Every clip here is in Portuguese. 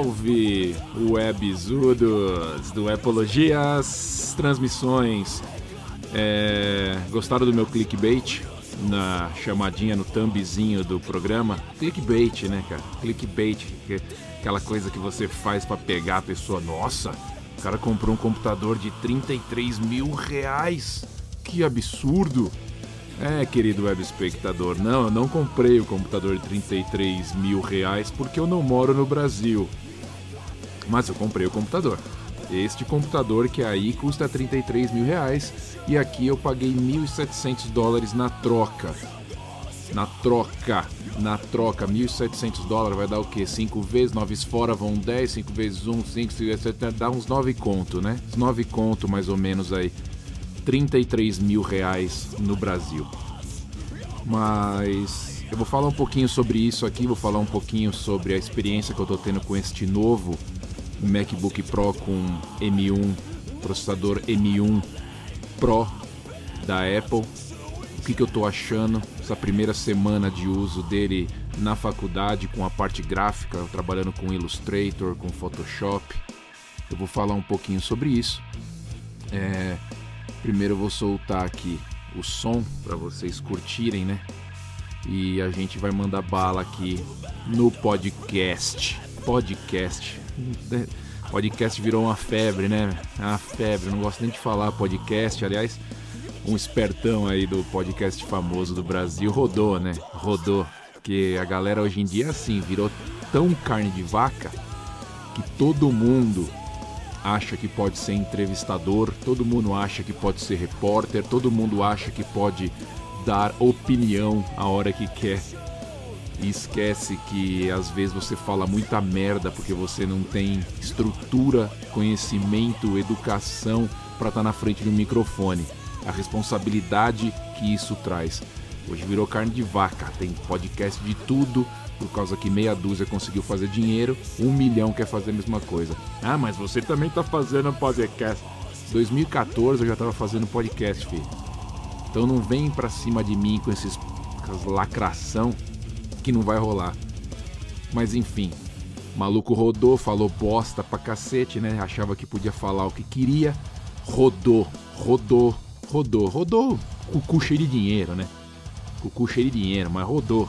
Salve, webzudos do Epologias Transmissões. É, gostaram do meu clickbait na chamadinha no thumbzinho do programa? Clickbait, né, cara? Clickbait, que- aquela coisa que você faz pra pegar a pessoa. Nossa, o cara comprou um computador de 33 mil reais. Que absurdo! É, querido web espectador, não, eu não comprei o computador de 33 mil reais porque eu não moro no Brasil. Mas eu comprei o computador. Este computador que aí custa 33 mil reais e aqui eu paguei 1.700 dólares na troca. Na troca, na troca, 1.700 dólares vai dar o quê? 5 vezes, 9 fora vão 10, 5 vezes 1, 5, 6, 7, dá uns 9 conto, né? Uns 9 conto mais ou menos aí. 33 mil reais no Brasil. Mas eu vou falar um pouquinho sobre isso aqui, vou falar um pouquinho sobre a experiência que eu tô tendo com este novo MacBook Pro com M1, processador M1 Pro da Apple. O que, que eu tô achando essa primeira semana de uso dele na faculdade com a parte gráfica, trabalhando com Illustrator, com Photoshop. Eu vou falar um pouquinho sobre isso. É, Primeiro eu vou soltar aqui o som para vocês curtirem, né? E a gente vai mandar bala aqui no podcast. Podcast. Podcast virou uma febre, né? Uma febre. Não gosto nem de falar podcast. Aliás, um espertão aí do podcast famoso do Brasil rodou, né? Rodou. Porque a galera hoje em dia, assim, virou tão carne de vaca que todo mundo acha que pode ser entrevistador, todo mundo acha que pode ser repórter, todo mundo acha que pode dar opinião a hora que quer. E esquece que às vezes você fala muita merda porque você não tem estrutura, conhecimento, educação para estar na frente do microfone. A responsabilidade que isso traz. Hoje virou carne de vaca, tem podcast de tudo, por causa que meia dúzia conseguiu fazer dinheiro, um milhão quer fazer a mesma coisa. Ah, mas você também tá fazendo podcast. 2014 eu já tava fazendo podcast, filho. Então não vem pra cima de mim com esses lacração que não vai rolar. Mas enfim, o maluco rodou, falou bosta pra cacete, né? Achava que podia falar o que queria. Rodou, rodou, rodou, rodou. Com o cu cheio de dinheiro, né? Com o cu cheio de dinheiro, mas rodou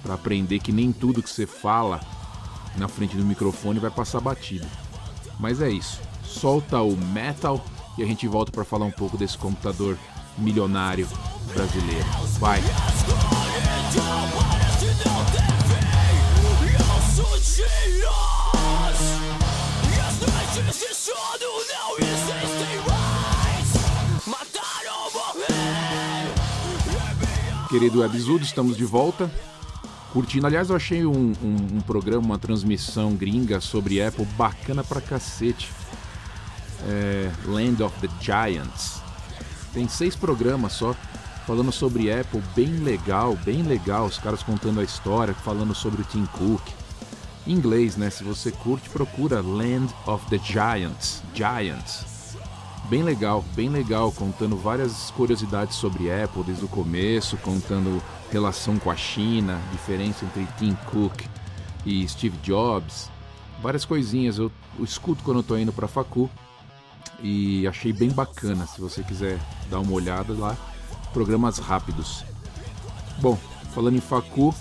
para aprender que nem tudo que você fala na frente do microfone vai passar batido. Mas é isso. Solta o metal e a gente volta para falar um pouco desse computador milionário brasileiro. Vai. Querido Webzudo, estamos de volta. Curtindo, aliás, eu achei um, um- um programa, uma transmissão gringa sobre Apple bacana pra cacete. É, Land of the Giants. Tem seis programas só falando sobre Apple, bem legal, bem legal. Os caras contando a história, falando sobre o Tim Cook. Em inglês, né? Se você curte, procura Land of the Giants. Giants. Bem legal, bem legal, contando várias curiosidades sobre Apple desde o começo, contando relação com a China, diferença entre Tim Cook e Steve Jobs, várias coisinhas. Eu, eu escuto quando eu tô indo pra facu e achei bem bacana. Se você quiser dar uma olhada lá, programas rápidos. Bom, falando em facu,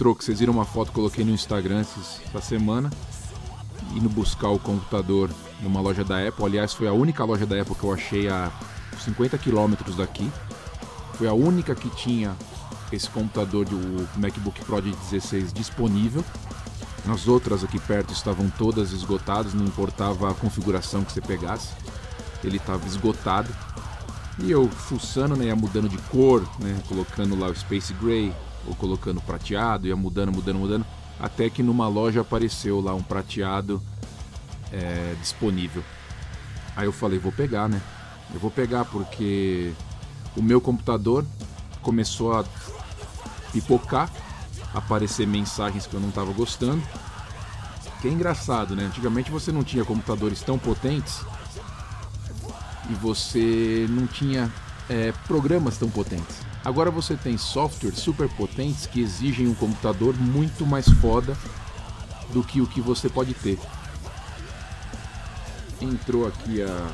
troco, vocês viram uma foto que coloquei no Instagram essa semana indo buscar o computador numa loja da Apple. Aliás, foi a única loja da Apple que eu achei a 50 quilômetros daqui. Foi a única que tinha esse computador do MacBook Pro de 16 disponível. As outras aqui perto estavam todas esgotadas, não importava a configuração que você pegasse, ele estava esgotado. E eu fuçando, né, mudando de cor, né, colocando lá o Space Gray, ou colocando prateado, ia mudando, mudando, mudando, até que numa loja apareceu lá um prateado é, disponível. Aí eu falei, vou pegar, né? Eu vou pegar porque o meu computador começou a pipocar, aparecer mensagens que eu não estava gostando. Que é engraçado, né? Antigamente você não tinha computadores tão potentes e você não tinha é, programas tão potentes. Agora você tem softwares super potentes que exigem um computador muito mais foda do que o que você pode ter. Entrou aqui a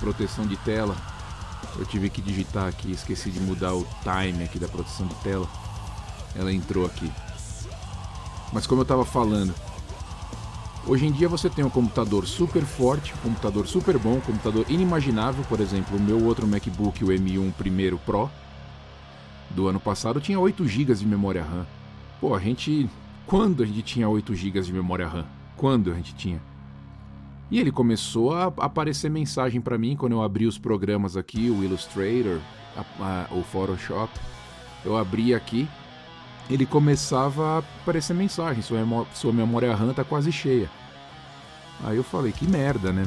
proteção de tela. Eu tive que digitar aqui, esqueci de mudar o time aqui da proteção de tela. Ela entrou aqui. Mas como eu estava falando, hoje em dia você tem um computador super forte, um computador super bom, um computador inimaginável, por exemplo, o meu outro MacBook, o M1 primeiro Pro, do ano passado tinha 8 GB de memória RAM. Pô, a gente. Quando a gente tinha 8 GB de memória RAM? Quando a gente tinha? E ele começou a aparecer mensagem para mim quando eu abri os programas aqui, o Illustrator, a, a, o Photoshop. Eu abri aqui, ele começava a aparecer mensagem: sua, sua memória RAM tá quase cheia. Aí eu falei: que merda, né?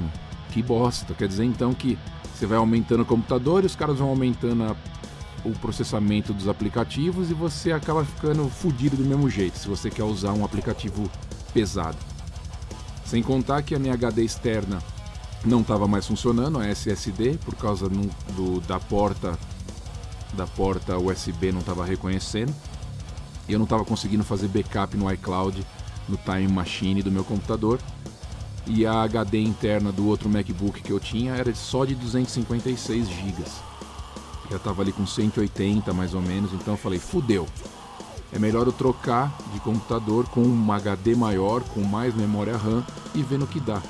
Que bosta. Quer dizer então que você vai aumentando o computador e os caras vão aumentando a o processamento dos aplicativos e você acaba ficando fodido do mesmo jeito se você quer usar um aplicativo pesado. Sem contar que a minha HD externa não estava mais funcionando, a SSD, por causa do, do, da porta da porta USB não estava reconhecendo. E eu não estava conseguindo fazer backup no iCloud, no Time Machine do meu computador. E a HD interna do outro MacBook que eu tinha era só de 256 GB já tava ali com 180 mais ou menos, então eu falei, fudeu. É melhor eu trocar de computador com um HD maior, com mais memória RAM e ver no que dá.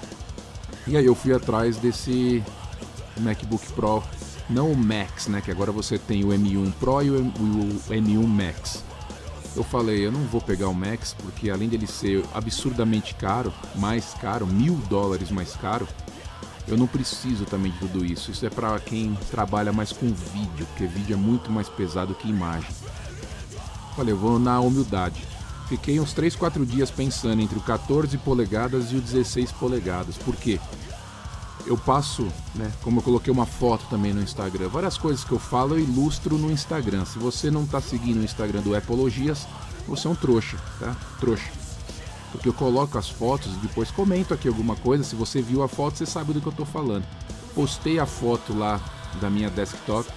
E aí eu fui atrás desse MacBook Pro, não o Max, né? Que agora você tem o M1 Pro e o M1 Max. Eu falei, eu não vou pegar o Max porque além dele ser absurdamente caro, mais caro, mil dólares mais caro, eu não preciso também de tudo isso. Isso é para quem trabalha mais com vídeo, porque vídeo é muito mais pesado que imagem. Olha, eu vou na humildade. Fiquei uns 3, 4 dias pensando entre o 14 polegadas e o 16 polegadas. Por quê? Eu passo, né, como eu coloquei uma foto também no Instagram, várias coisas que eu falo eu ilustro no Instagram. Se você não está seguindo o Instagram do Epologias, você é um trouxa, tá? Trouxa porque eu coloco as fotos e depois comento aqui alguma coisa. Se você viu a foto, você sabe do que eu estou falando. Postei a foto lá da minha desktop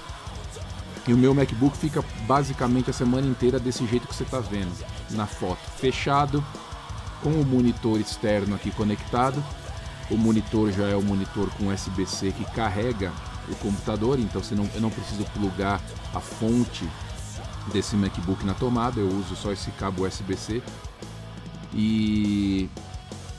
e o meu MacBook fica basicamente a semana inteira desse jeito que você está vendo na foto, fechado, com o monitor externo aqui conectado. O monitor já é o monitor com USB-C que carrega o computador, então você não, eu não preciso plugar a fonte desse MacBook na tomada, eu uso só esse cabo USB-C e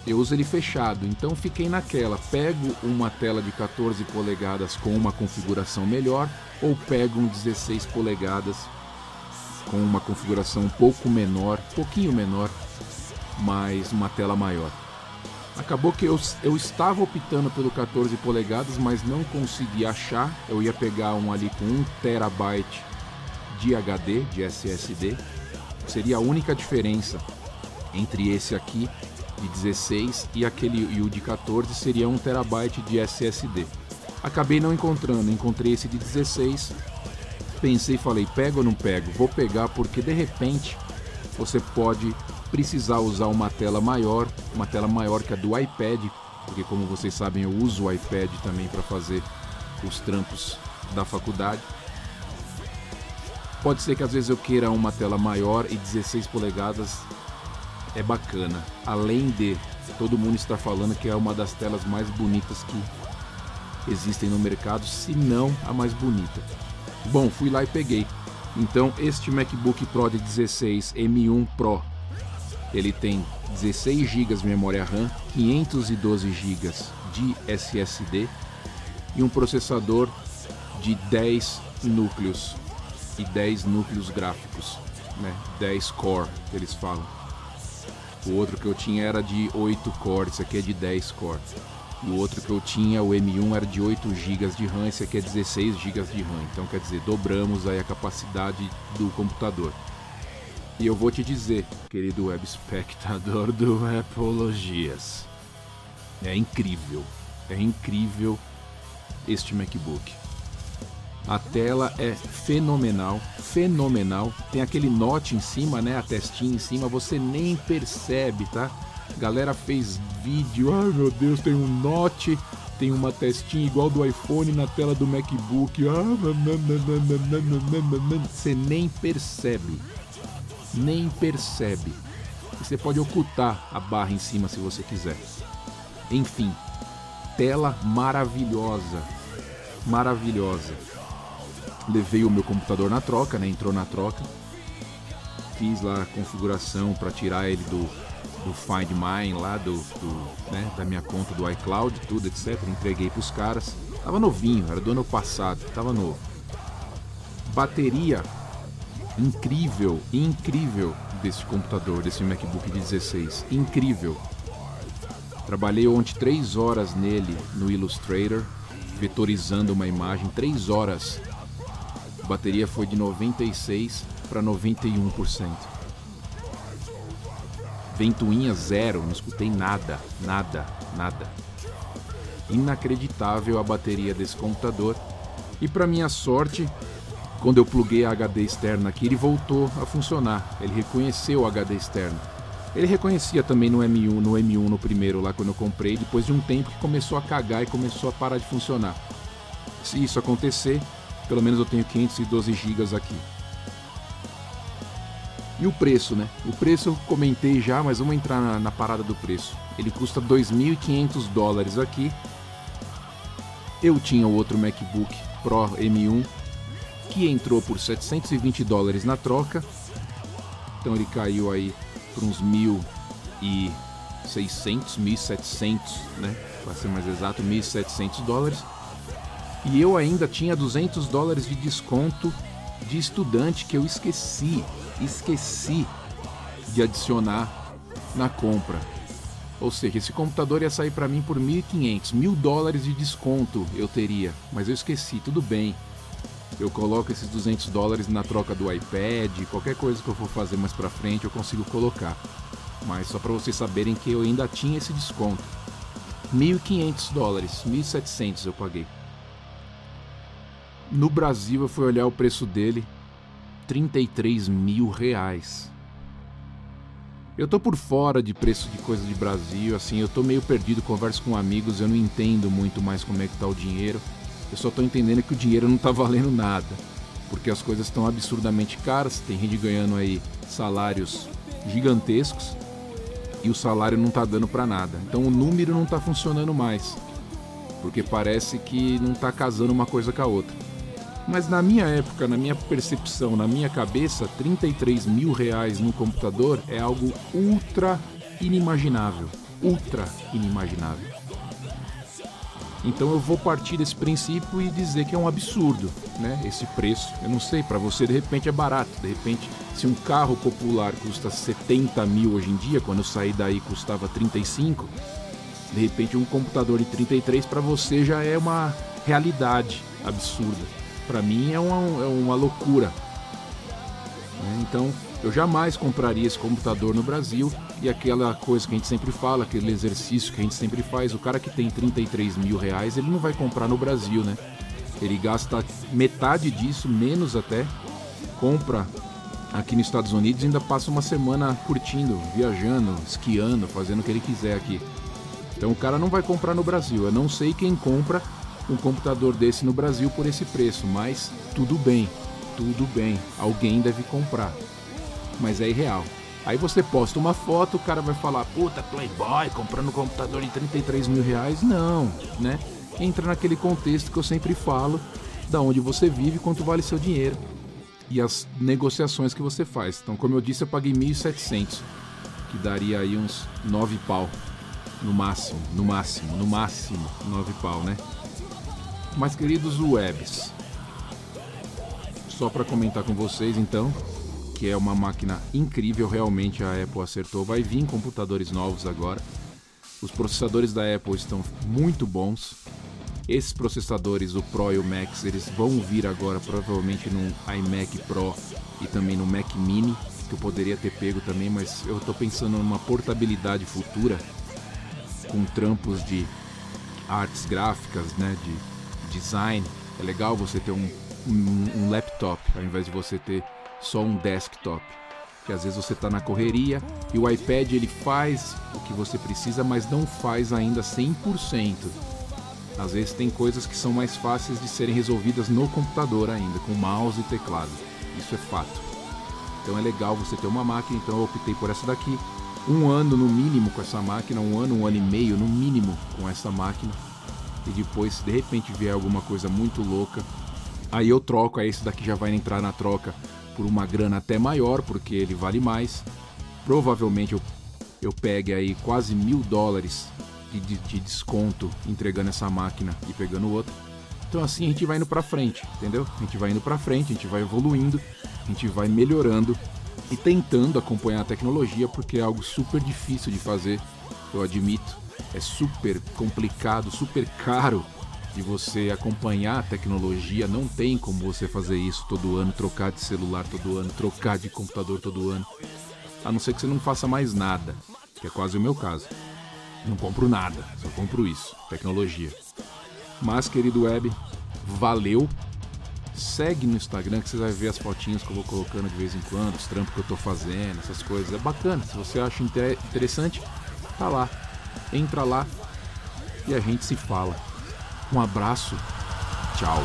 eu uso ele fechado, então fiquei naquela, pego uma tela de 14 polegadas com uma configuração melhor ou pego um 16 polegadas com uma configuração um pouco menor, pouquinho menor, mas uma tela maior. Acabou que eu, eu estava optando pelo 14 polegadas, mas não consegui achar. Eu ia pegar um ali com 1 terabyte de HD, de SSD. Seria a única diferença entre esse aqui de 16 e aquele e o de 14 seria 1 terabyte de SSD. Acabei não encontrando, encontrei esse de 16. Pensei falei, pego ou não pego? Vou pegar porque de repente você pode precisar usar uma tela maior, uma tela maior que a do iPad, porque como vocês sabem eu uso o iPad também para fazer os trampos da faculdade. Pode ser que às vezes eu queira uma tela maior e 16 polegadas é bacana. Além de todo mundo está falando que é uma das telas mais bonitas que existem no mercado, se não a mais bonita. Bom, fui lá e peguei. Então, este MacBook Pro de 16 M1 Pro, ele tem 16 GB de memória RAM, 512 GB de SSD e um processador de 10 núcleos e 10 núcleos gráficos, né? 10 core que eles falam. O outro que eu tinha era de 8 cores, esse aqui é de 10 cores. E o outro que eu tinha, o M1, era de 8 GB de RAM, esse aqui é 16 GB de RAM. Então quer dizer, dobramos aí a capacidade do computador. E eu vou te dizer, querido web espectador do Apologias, é incrível, é incrível este MacBook. A tela é fenomenal, fenomenal. Tem aquele note em cima, né? A testinha em cima, você nem percebe, tá? galera fez vídeo, ai meu Deus, tem um note, tem uma testinha igual do iPhone na tela do MacBook. Você nem percebe. Nem percebe. você pode ocultar a barra em cima se você quiser. Enfim, tela maravilhosa, maravilhosa. Levei o meu computador na troca, né? Entrou na troca. Fiz lá a configuração para tirar ele do, do Find My lá do, do né, da minha conta do iCloud, tudo etc. Entreguei para os caras. Tava novinho, era do ano passado, tava novo. Bateria incrível, incrível desse computador, desse MacBook de 16, incrível. Trabalhei ontem três horas nele no Illustrator, vetorizando uma imagem, três horas. A bateria foi de 96 para 91%. Ventoinha zero, não escutei nada, nada, nada. Inacreditável a bateria desse computador. E para minha sorte, quando eu pluguei a HD externa aqui, ele voltou a funcionar. Ele reconheceu o HD externo. Ele reconhecia também no M1, no M1 no primeiro lá quando eu comprei, depois de um tempo que começou a cagar e começou a parar de funcionar. Se isso acontecer, pelo menos eu tenho 512 GB aqui. E o preço, né? O preço eu comentei já, mas vamos entrar na, na parada do preço. Ele custa 2.500 dólares aqui. Eu tinha o outro MacBook Pro M1 que entrou por 720 dólares na troca. Então ele caiu aí por uns 1.600, 1.700, né? Para ser mais exato, 1.700 dólares. E eu ainda tinha 200 dólares de desconto de estudante que eu esqueci, esqueci de adicionar na compra. Ou seja, esse computador ia sair para mim por 1.500, mil dólares de desconto eu teria, mas eu esqueci, tudo bem eu coloco esses 200 dólares na troca do iPad, qualquer coisa que eu for fazer mais pra frente eu consigo colocar. Mas só para vocês saberem que eu ainda tinha esse desconto. 1.500 dólares, 1.700 eu paguei. No Brasil eu fui olhar o preço dele, 33 mil reais. Eu tô por fora de preço de coisa de Brasil, assim, eu tô meio perdido, converso com amigos, eu não entendo muito mais como é que tá o dinheiro. Eu só estou entendendo que o dinheiro não está valendo nada, porque as coisas estão absurdamente caras, tem gente ganhando aí salários gigantescos e o salário não está dando para nada. Então o número não está funcionando mais, porque parece que não está casando uma coisa com a outra. Mas na minha época, na minha percepção, na minha cabeça, 33 mil reais no computador é algo ultra inimaginável. Ultra inimaginável. Então eu vou partir desse princípio e dizer que é um absurdo, né? Esse preço. Eu não sei, para você de repente é barato. De repente, se um carro popular custa 70 mil hoje em dia, quando eu saí daí custava 35, de repente um computador de 33 para você já é uma realidade absurda. Para mim é uma, é uma loucura. Né? Então eu jamais compraria esse computador no Brasil e aquela coisa que a gente sempre fala, aquele exercício que a gente sempre faz, o cara que tem 33 mil reais, ele não vai comprar no Brasil, né? Ele gasta metade disso, menos até, compra aqui nos Estados Unidos e ainda passa uma semana curtindo, viajando, esquiando, fazendo o que ele quiser aqui. Então o cara não vai comprar no Brasil. Eu não sei quem compra um computador desse no Brasil por esse preço, mas tudo bem, tudo bem, alguém deve comprar. Mas é irreal. Aí você posta uma foto, o cara vai falar, puta, Playboy, comprando um computador de 33 mil reais. Não, né? Entra naquele contexto que eu sempre falo, da onde você vive, quanto vale seu dinheiro e as negociações que você faz. Então, como eu disse, eu paguei 1.700, que daria aí uns 9 pau, no máximo, no máximo, no máximo 9 pau, né? Mas queridos webs, só para comentar com vocês então, que é uma máquina incrível, realmente a Apple acertou. Vai vir computadores novos agora. Os processadores da Apple estão muito bons. Esses processadores, o Pro e o Max, eles vão vir agora provavelmente no iMac Pro e também no Mac Mini, que eu poderia ter pego também, mas eu estou pensando numa portabilidade futura com trampos de artes gráficas, né, de design. É legal você ter um, um, laptop ao invés de você ter só um desktop. Que às vezes você está na correria e o iPad ele faz o que você precisa, mas não faz ainda 100%. Às vezes tem coisas que são mais fáceis de serem resolvidas no computador ainda, com mouse e teclado. Isso é fato. Então é legal você ter uma máquina, então eu optei por essa daqui. um ano no mínimo com essa máquina, um ano, um ano e meio no mínimo com essa máquina. E depois, se de repente vier alguma coisa muito louca, aí eu troco, aí esse daqui já vai entrar na troca por uma grana até maior, porque ele vale mais. Provavelmente eu, eu pegue aí quase mil dólares de, de, de desconto entregando essa máquina e pegando outra. Então assim a gente vai indo para frente, entendeu? A gente vai indo para frente, a gente vai evoluindo, a gente vai melhorando e tentando acompanhar a tecnologia, porque é algo super difícil de fazer, eu admito. É super complicado, super caro de você acompanhar a tecnologia. Não tem como você fazer isso todo ano, trocar de celular todo ano, trocar de computador todo ano. A não ser que você não faça mais nada, que é quase o meu caso. Não compro nada, só compro isso, tecnologia. Mas, querido web, valeu. Segue no Instagram que você vai ver as fotinhas que eu vou colocando de vez em quando, os trampos que eu tô fazendo, essas coisas. É bacana. Se você acha interessante, tá lá. Entra lá e a gente se fala. Um abraço. Tchau.